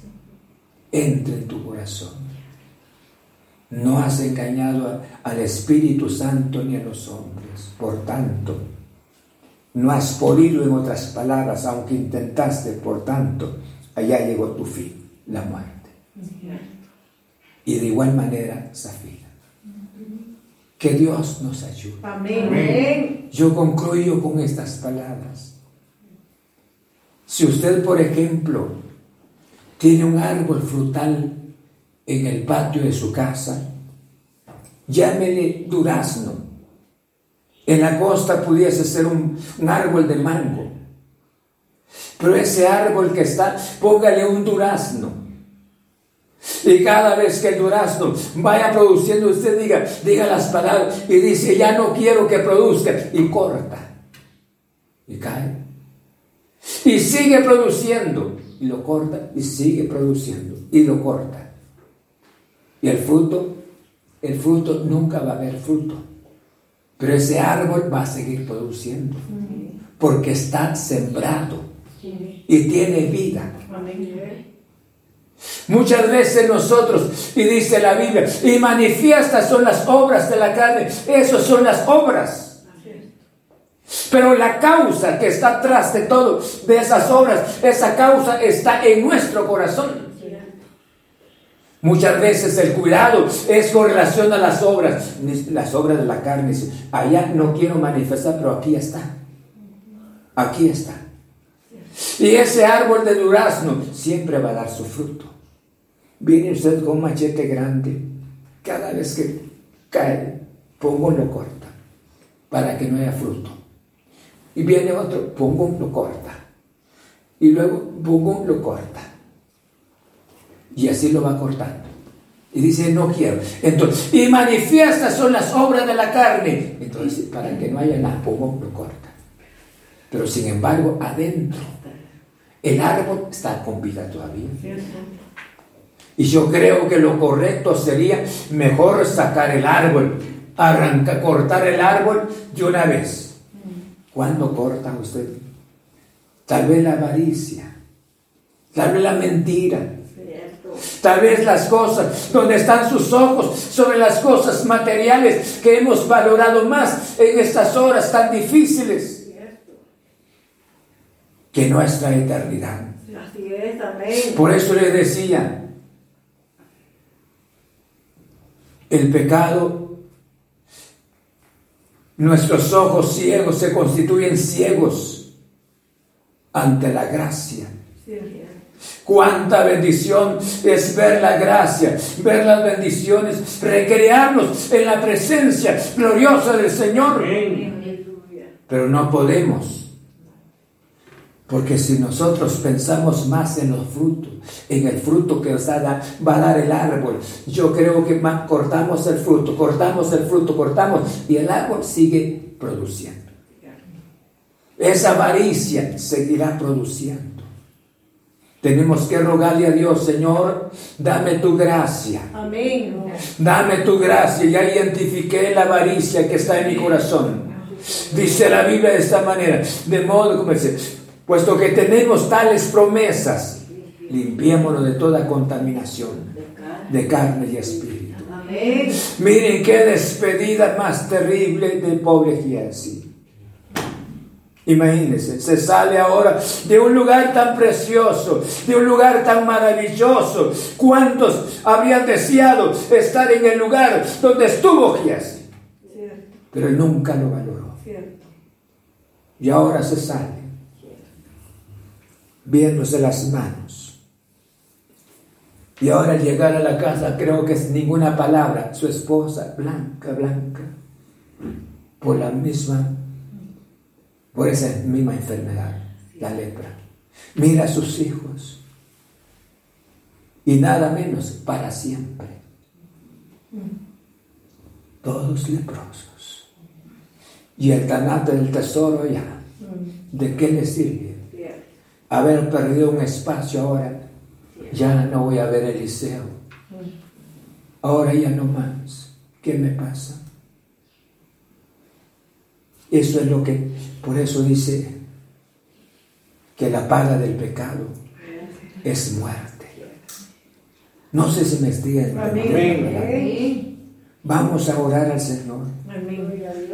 entre en tu corazón? No has engañado al Espíritu Santo ni a los hombres. Por tanto, no has podido, en otras palabras, aunque intentaste, por tanto, allá llegó tu fin, la muerte. Y de igual manera, Zafira. Que Dios nos ayude. Amén. Yo concluyo con estas palabras. Si usted, por ejemplo, tiene un árbol frutal en el patio de su casa, llámele durazno. En la costa pudiese ser un, árbol de mango. Pero ese árbol que está, póngale un durazno. Y cada vez que el durazno vaya produciendo, usted diga, diga las palabras y dice, ya no quiero que produzca. Y corta. Y cae. Y sigue produciendo. Y lo corta y sigue produciendo. Y lo corta. Y el fruto, el fruto nunca va a haber fruto. Pero ese árbol va a seguir produciendo. Porque está sembrado. Y tiene vida. Muchas veces nosotros, y dice la Biblia, y manifiestas son las obras de la carne, esas son las obras. Pero la causa que está atrás de todo, de esas obras, esa causa está en nuestro corazón. Muchas veces el cuidado es con relación a las obras, las obras de la carne. Allá no quiero manifestar, pero aquí está. Aquí está. Y ese árbol de durazno siempre va a dar su fruto. Viene usted con un machete grande, cada vez que cae, pongo lo corta, para que no haya fruto. Y viene otro, pongo lo corta. Y luego pongo lo corta y así lo va cortando. Y dice, no quiero. Entonces, y manifiestas son las obras de la carne. Entonces, para que no haya nada, pongo, lo corta. Pero sin embargo, adentro, el árbol está con vida todavía. Y yo creo que lo correcto sería mejor sacar el árbol, arrancar, cortar el árbol de una vez. ¿Cuándo corta usted? Tal vez la avaricia, tal vez la mentira, Tal vez las cosas, donde están sus ojos, sobre las cosas materiales que hemos valorado más en estas horas tan difíciles que nuestra eternidad. Por eso les decía, el pecado, nuestros ojos ciegos se constituyen ciegos ante la gracia. Cuánta bendición es ver la gracia, ver las bendiciones, recrearnos en la presencia gloriosa del Señor. Pero no podemos. Porque si nosotros pensamos más en los frutos, en el fruto que va a dar el árbol, yo creo que cortamos el fruto, cortamos el fruto, cortamos y el árbol sigue produciendo. Esa avaricia seguirá produciendo. Tenemos que rogarle a Dios, Señor, dame tu gracia. Amén. Dame tu gracia. Ya identifiqué la avaricia que está en mi corazón. Dice la Biblia de esta manera, de modo como dice, puesto que tenemos tales promesas, limpiémonos de toda contaminación de carne y espíritu. Amén. Miren qué despedida más terrible del pobre Giesi. Imagínense, se sale ahora de un lugar tan precioso, de un lugar tan maravilloso. ¿Cuántos habrían deseado estar en el lugar donde estuvo Giesi? Pero él nunca lo valoró. Y ahora se sale, viéndose las manos. Y ahora al llegar a la casa creo que es ninguna palabra. Su esposa, blanca, blanca, por la misma, por esa misma enfermedad, la lepra. Mira a sus hijos. Y nada menos, para siempre. Todos leprosos. Y el tanato del tesoro ya. ¿De qué le sirve? Haber perdido un espacio ahora ya no voy a ver Eliseo. Ahora ya no más. ¿Qué me pasa? Eso es lo que, por eso dice que la paga del pecado es muerte. No sé si me estoy entendiendo. Vamos a orar al Señor.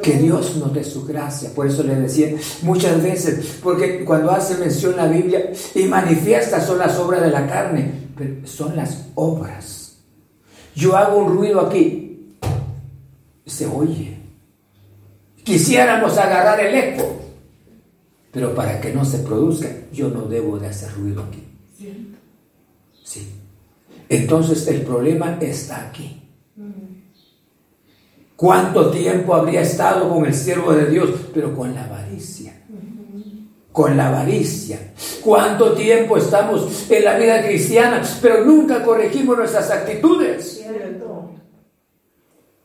Que Dios nos dé su gracia. Por eso le decía muchas veces, porque cuando hace mención la Biblia y manifiesta son las obras de la carne, pero son las obras. Yo hago un ruido aquí, se oye. Quisiéramos agarrar el eco, pero para que no se produzca, yo no debo de hacer ruido aquí. Sí. Entonces el problema está aquí. ¿Cuánto tiempo habría estado con el siervo de Dios? Pero con la avaricia. Con la avaricia. ¿Cuánto tiempo estamos en la vida cristiana? Pero nunca corregimos nuestras actitudes.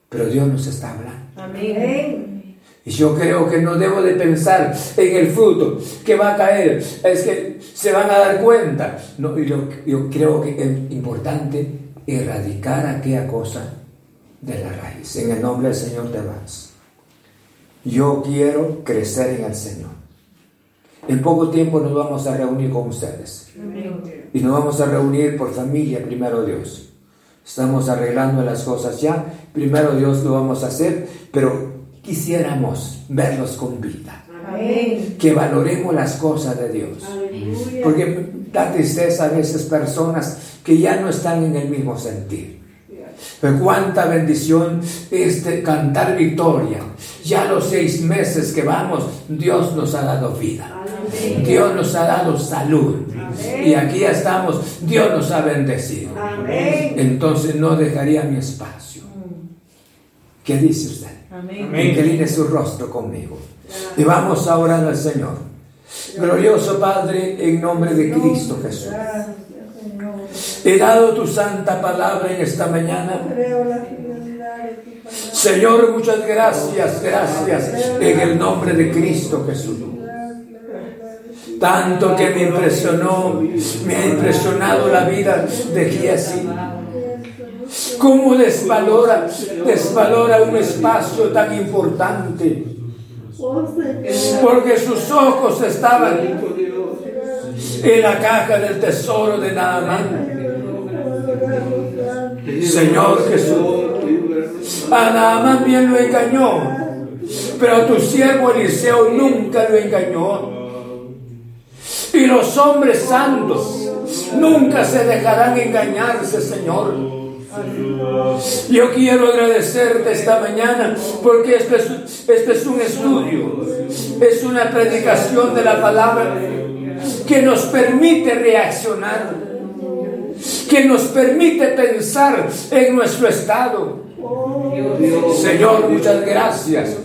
Pero Dios nos está hablando. Amén. Y yo creo que no debo de pensar en el fruto que va a caer. Es que se van a dar cuenta. No, yo, yo creo que es importante erradicar aquella cosa de la raíz. En el nombre del Señor te vas. Yo quiero crecer en el Señor. En poco tiempo nos vamos a reunir con ustedes. Y nos vamos a reunir por familia, primero Dios. Estamos arreglando las cosas ya. Primero Dios lo vamos a hacer, pero quisiéramos verlos con vida. Que valoremos las cosas de Dios. Porque da tristeza a veces personas que ya no están en el mismo sentir. Pero cuánta bendición este cantar victoria. Ya los seis meses que vamos, Dios nos ha dado vida. Dios nos ha dado salud. Y aquí estamos, Dios nos ha bendecido. Entonces no dejaría mi espacio. ¿Qué dice usted? Amén. Incline su rostro conmigo. Y vamos a orar al Señor. Glorioso Padre, en nombre de Cristo Jesús. He dado tu santa palabra en esta mañana. Señor, muchas gracias, gracias en el nombre de Cristo Jesús. Tanto que me impresionó, me ha impresionado la vida de Giesi. Cómo desvalora, desvalora un espacio tan importante. Porque sus ojos estaban en la caja del tesoro de Naamán. Señor Jesús, a Naamán bien lo engañó, pero tu siervo Eliseo nunca lo engañó. Y los hombres santos nunca se dejarán engañarse, Señor. Yo quiero agradecerte esta mañana porque este es, este es un estudio, es una predicación de la palabra que nos permite reaccionar, que nos permite pensar en nuestro estado. Señor, muchas gracias.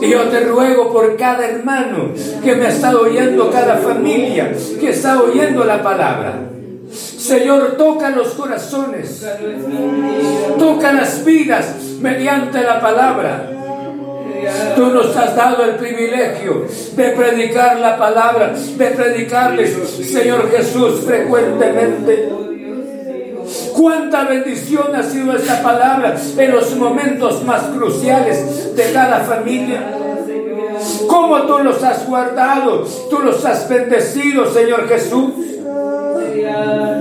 Y yo te ruego por cada hermano que me está oyendo, cada familia que está oyendo la palabra. Señor, toca los corazones, toca las vidas mediante la palabra. Tú nos has dado el privilegio de predicar la palabra, de predicarles, Señor Jesús, frecuentemente. Cuánta bendición ha sido esta palabra en los momentos más cruciales de cada familia. Cómo tú los has guardado, tú los has bendecido, Señor Jesús.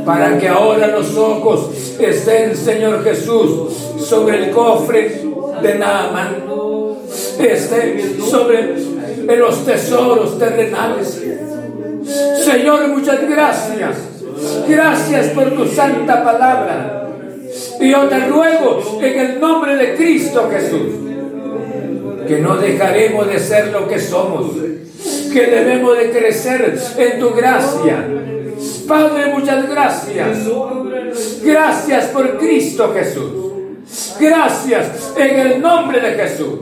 Para que ahora los ojos estén, Señor Jesús, sobre el cofre de Naaman esté sobre los tesoros terrenales. Señor, muchas gracias. Gracias por tu santa palabra. Y yo te ruego en el nombre de Cristo Jesús que no dejaremos de ser lo que somos, que debemos de crecer en tu gracia, Padre, muchas gracias. Gracias por Cristo Jesús. Gracias en el nombre de Jesús.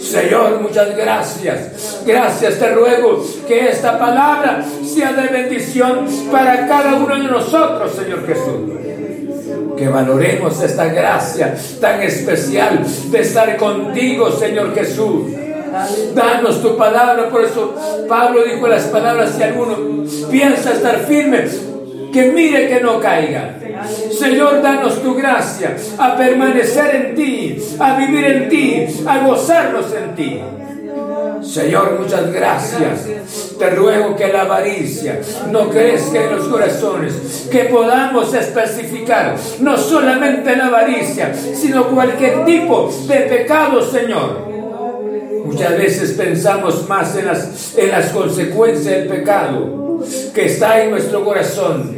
Señor, muchas gracias. Gracias, te ruego que esta palabra sea de bendición para cada uno de nosotros, Señor Jesús. Que valoremos esta gracia tan especial de estar contigo, Señor Jesús. Danos tu palabra, por eso Pablo dijo las palabras, si alguno piensa estar firme, que mire que no caiga. Señor, danos tu gracia a permanecer en ti, a vivir en ti, a gozarnos en ti. Señor, muchas gracias. Te ruego que la avaricia no crezca en los corazones, que podamos especificar no solamente la avaricia, sino cualquier tipo de pecado, Señor. Muchas veces pensamos más en las, en las consecuencias del pecado que está en nuestro corazón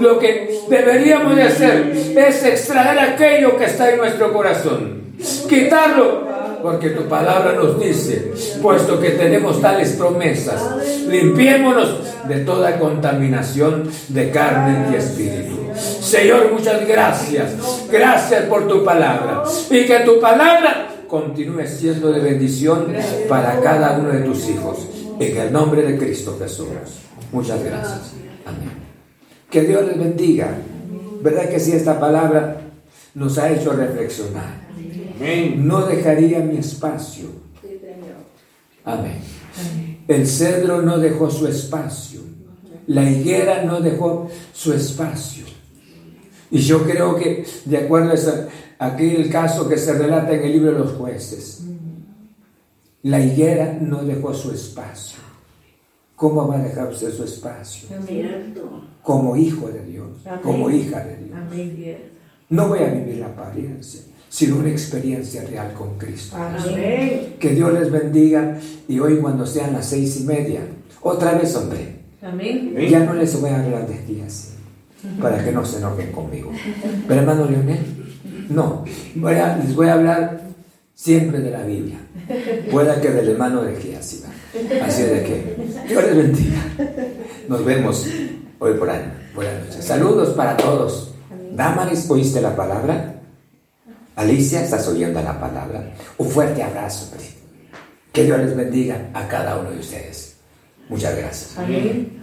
lo que deberíamos de hacer es extraer aquello que está en nuestro corazón, quitarlo, porque tu palabra nos dice, puesto que tenemos tales promesas, limpiémonos de toda contaminación de carne y espíritu. Señor, muchas gracias. Gracias por tu palabra. Y que tu palabra continúe siendo de bendición para cada uno de tus hijos. En el nombre de Cristo Jesús. Muchas gracias. Amén. Que Dios les bendiga. ¿Verdad que si esta palabra nos ha hecho reflexionar? No dejaría mi espacio. Amén. El cedro no dejó su espacio. La higuera no dejó su espacio. Y yo creo que, de acuerdo a aquel caso que se relata en el libro de los jueces, la higuera no dejó su espacio. ¿Cómo va a dejar usted su espacio? Como hijo de Dios, como hija de Dios. No voy a vivir la apariencia, sino una experiencia real con Cristo. Que Dios les bendiga y hoy cuando sean las seis y media, otra vez, hombre. Ya no les voy a hablar de días para que no se enojen conmigo. Pero hermano Leonel, no, les voy a hablar siempre de la Biblia. Pueda que del hermano de Gías, Así de que Dios les bendiga. Nos vemos hoy por ahí. Buenas noches. Saludos para todos. Damaris, ¿oíste la palabra? Alicia, ¿estás oyendo la palabra? Un fuerte abrazo. Que Dios les bendiga a cada uno de ustedes. Muchas gracias. Amén.